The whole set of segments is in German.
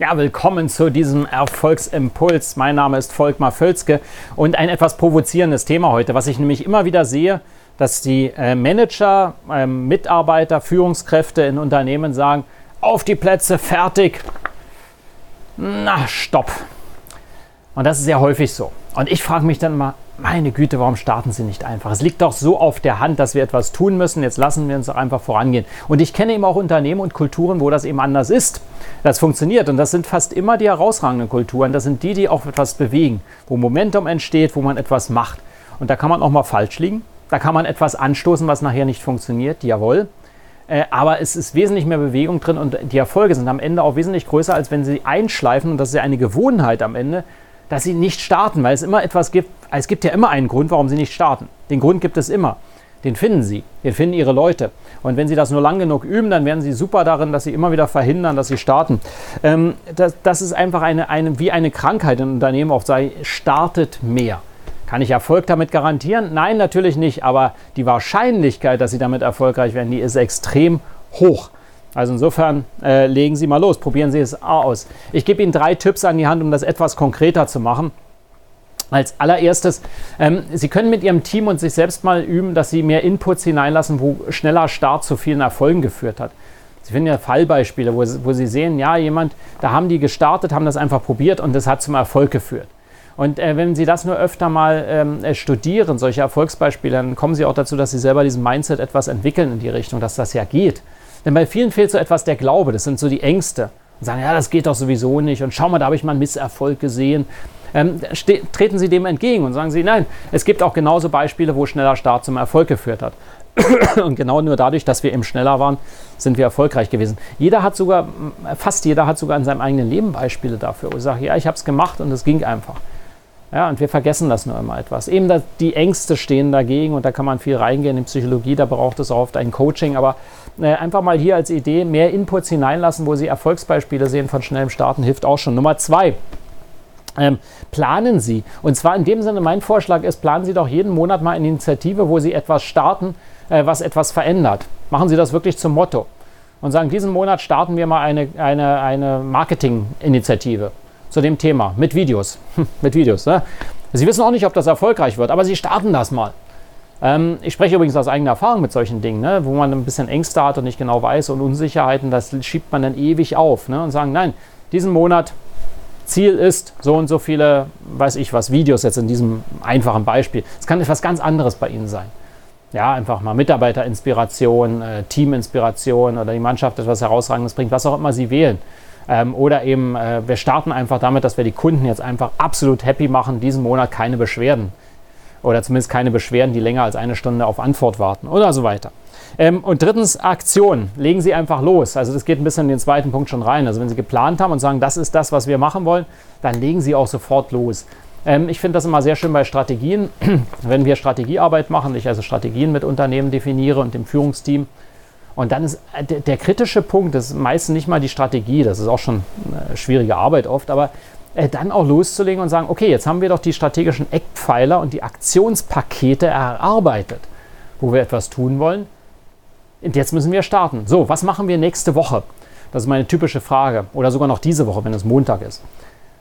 Ja, willkommen zu diesem Erfolgsimpuls. Mein Name ist Volkmar Völzke und ein etwas provozierendes Thema heute, was ich nämlich immer wieder sehe, dass die äh, Manager, äh, Mitarbeiter, Führungskräfte in Unternehmen sagen, auf die Plätze, fertig. Na, stopp. Und das ist sehr häufig so. Und ich frage mich dann mal, meine Güte, warum starten Sie nicht einfach? Es liegt doch so auf der Hand, dass wir etwas tun müssen. Jetzt lassen wir uns doch einfach vorangehen. Und ich kenne eben auch Unternehmen und Kulturen, wo das eben anders ist. Das funktioniert. Und das sind fast immer die herausragenden Kulturen. Das sind die, die auch etwas bewegen, wo Momentum entsteht, wo man etwas macht. Und da kann man auch mal falsch liegen. Da kann man etwas anstoßen, was nachher nicht funktioniert. Jawohl. Äh, aber es ist wesentlich mehr Bewegung drin und die Erfolge sind am Ende auch wesentlich größer, als wenn sie einschleifen. Und das ist ja eine Gewohnheit am Ende, dass sie nicht starten, weil es immer etwas gibt, es gibt ja immer einen Grund, warum sie nicht starten. Den Grund gibt es immer. Den finden sie, den finden ihre Leute. Und wenn sie das nur lang genug üben, dann werden sie super darin, dass sie immer wieder verhindern, dass sie starten. Ähm, das, das, ist einfach eine, eine, wie eine Krankheit im Unternehmen oft sei, startet mehr. Kann ich Erfolg damit garantieren? Nein, natürlich nicht. Aber die Wahrscheinlichkeit, dass sie damit erfolgreich werden, die ist extrem hoch. Also insofern äh, legen Sie mal los, probieren Sie es aus. Ich gebe Ihnen drei Tipps an die Hand, um das etwas konkreter zu machen. Als allererstes, ähm, Sie können mit Ihrem Team und sich selbst mal üben, dass Sie mehr Inputs hineinlassen, wo schneller Start zu vielen Erfolgen geführt hat. Sie finden ja Fallbeispiele, wo, wo Sie sehen, ja, jemand, da haben die gestartet, haben das einfach probiert und das hat zum Erfolg geführt. Und äh, wenn Sie das nur öfter mal ähm, äh, studieren, solche Erfolgsbeispiele, dann kommen Sie auch dazu, dass Sie selber diesen Mindset etwas entwickeln in die Richtung, dass das ja geht. Denn bei vielen fehlt so etwas der Glaube, das sind so die Ängste. Und sagen, ja, das geht doch sowieso nicht. Und schau mal, da habe ich mal einen Misserfolg gesehen. Ähm, treten Sie dem entgegen und sagen Sie, nein, es gibt auch genauso Beispiele, wo schneller Start zum Erfolg geführt hat. und genau nur dadurch, dass wir eben schneller waren, sind wir erfolgreich gewesen. Jeder hat sogar, fast jeder hat sogar in seinem eigenen Leben Beispiele dafür. Wo ich sage, ja, ich habe es gemacht und es ging einfach. Ja, und wir vergessen das nur immer etwas. Eben die Ängste stehen dagegen und da kann man viel reingehen in Psychologie, da braucht es auch oft ein Coaching, aber äh, einfach mal hier als Idee mehr Inputs hineinlassen, wo Sie Erfolgsbeispiele sehen von schnellem Starten, hilft auch schon. Nummer zwei, ähm, planen Sie. Und zwar in dem Sinne, mein Vorschlag ist, planen Sie doch jeden Monat mal eine Initiative, wo Sie etwas starten, äh, was etwas verändert. Machen Sie das wirklich zum Motto und sagen, diesen Monat starten wir mal eine, eine, eine Marketing-Initiative zu dem Thema mit Videos. mit Videos. Ne? Sie wissen auch nicht, ob das erfolgreich wird, aber Sie starten das mal. Ähm, ich spreche übrigens aus eigener Erfahrung mit solchen Dingen, ne? wo man ein bisschen Ängste hat und nicht genau weiß und Unsicherheiten, das schiebt man dann ewig auf ne? und sagen, nein, diesen Monat Ziel ist so und so viele, weiß ich was, Videos jetzt in diesem einfachen Beispiel. Es kann etwas ganz anderes bei Ihnen sein. Ja, einfach mal Mitarbeiterinspiration, äh, Teaminspiration oder die Mannschaft etwas Herausragendes bringt, was auch immer Sie wählen. Ähm, oder eben, äh, wir starten einfach damit, dass wir die Kunden jetzt einfach absolut happy machen, diesen Monat keine Beschwerden. Oder zumindest keine Beschwerden, die länger als eine Stunde auf Antwort warten oder so weiter. Ähm, und drittens, Aktion. Legen Sie einfach los. Also das geht ein bisschen in den zweiten Punkt schon rein. Also wenn Sie geplant haben und sagen, das ist das, was wir machen wollen, dann legen Sie auch sofort los. Ähm, ich finde das immer sehr schön bei Strategien. wenn wir Strategiearbeit machen, ich also Strategien mit Unternehmen definiere und dem Führungsteam, und dann ist äh, der, der kritische Punkt, das ist meistens nicht mal die Strategie, das ist auch schon eine schwierige Arbeit oft, aber äh, dann auch loszulegen und sagen, okay, jetzt haben wir doch die strategischen Eckpfeiler und die Aktionspakete erarbeitet, wo wir etwas tun wollen. Und jetzt müssen wir starten. So, was machen wir nächste Woche? Das ist meine typische Frage. Oder sogar noch diese Woche, wenn es Montag ist.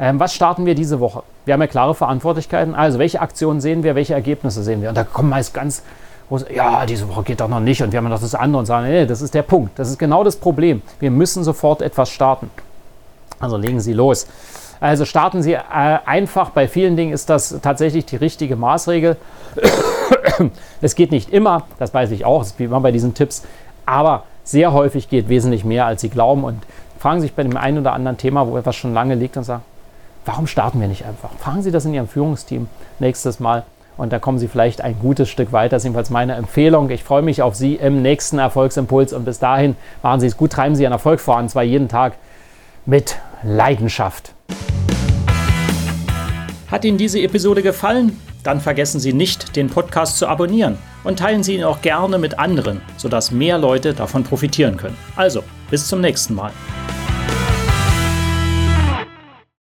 Ähm, was starten wir diese Woche? Wir haben ja klare Verantwortlichkeiten. Also, welche Aktionen sehen wir, welche Ergebnisse sehen wir? Und da kommen meist ganz ja, diese Woche geht doch noch nicht und wir haben noch das andere und sagen, nee, das ist der Punkt. Das ist genau das Problem. Wir müssen sofort etwas starten. Also legen Sie los. Also starten Sie äh, einfach. Bei vielen Dingen ist das tatsächlich die richtige Maßregel. es geht nicht immer, das weiß ich auch, wie immer bei diesen Tipps, aber sehr häufig geht wesentlich mehr, als Sie glauben. Und fragen Sie sich bei dem einen oder anderen Thema, wo etwas schon lange liegt und sagen, warum starten wir nicht einfach? Fragen Sie das in Ihrem Führungsteam nächstes Mal. Und da kommen Sie vielleicht ein gutes Stück weiter. Das ist jedenfalls meine Empfehlung. Ich freue mich auf Sie im nächsten Erfolgsimpuls. Und bis dahin machen Sie es gut, treiben Sie Ihren Erfolg voran. Und zwar jeden Tag mit Leidenschaft. Hat Ihnen diese Episode gefallen? Dann vergessen Sie nicht, den Podcast zu abonnieren und teilen Sie ihn auch gerne mit anderen, sodass mehr Leute davon profitieren können. Also, bis zum nächsten Mal.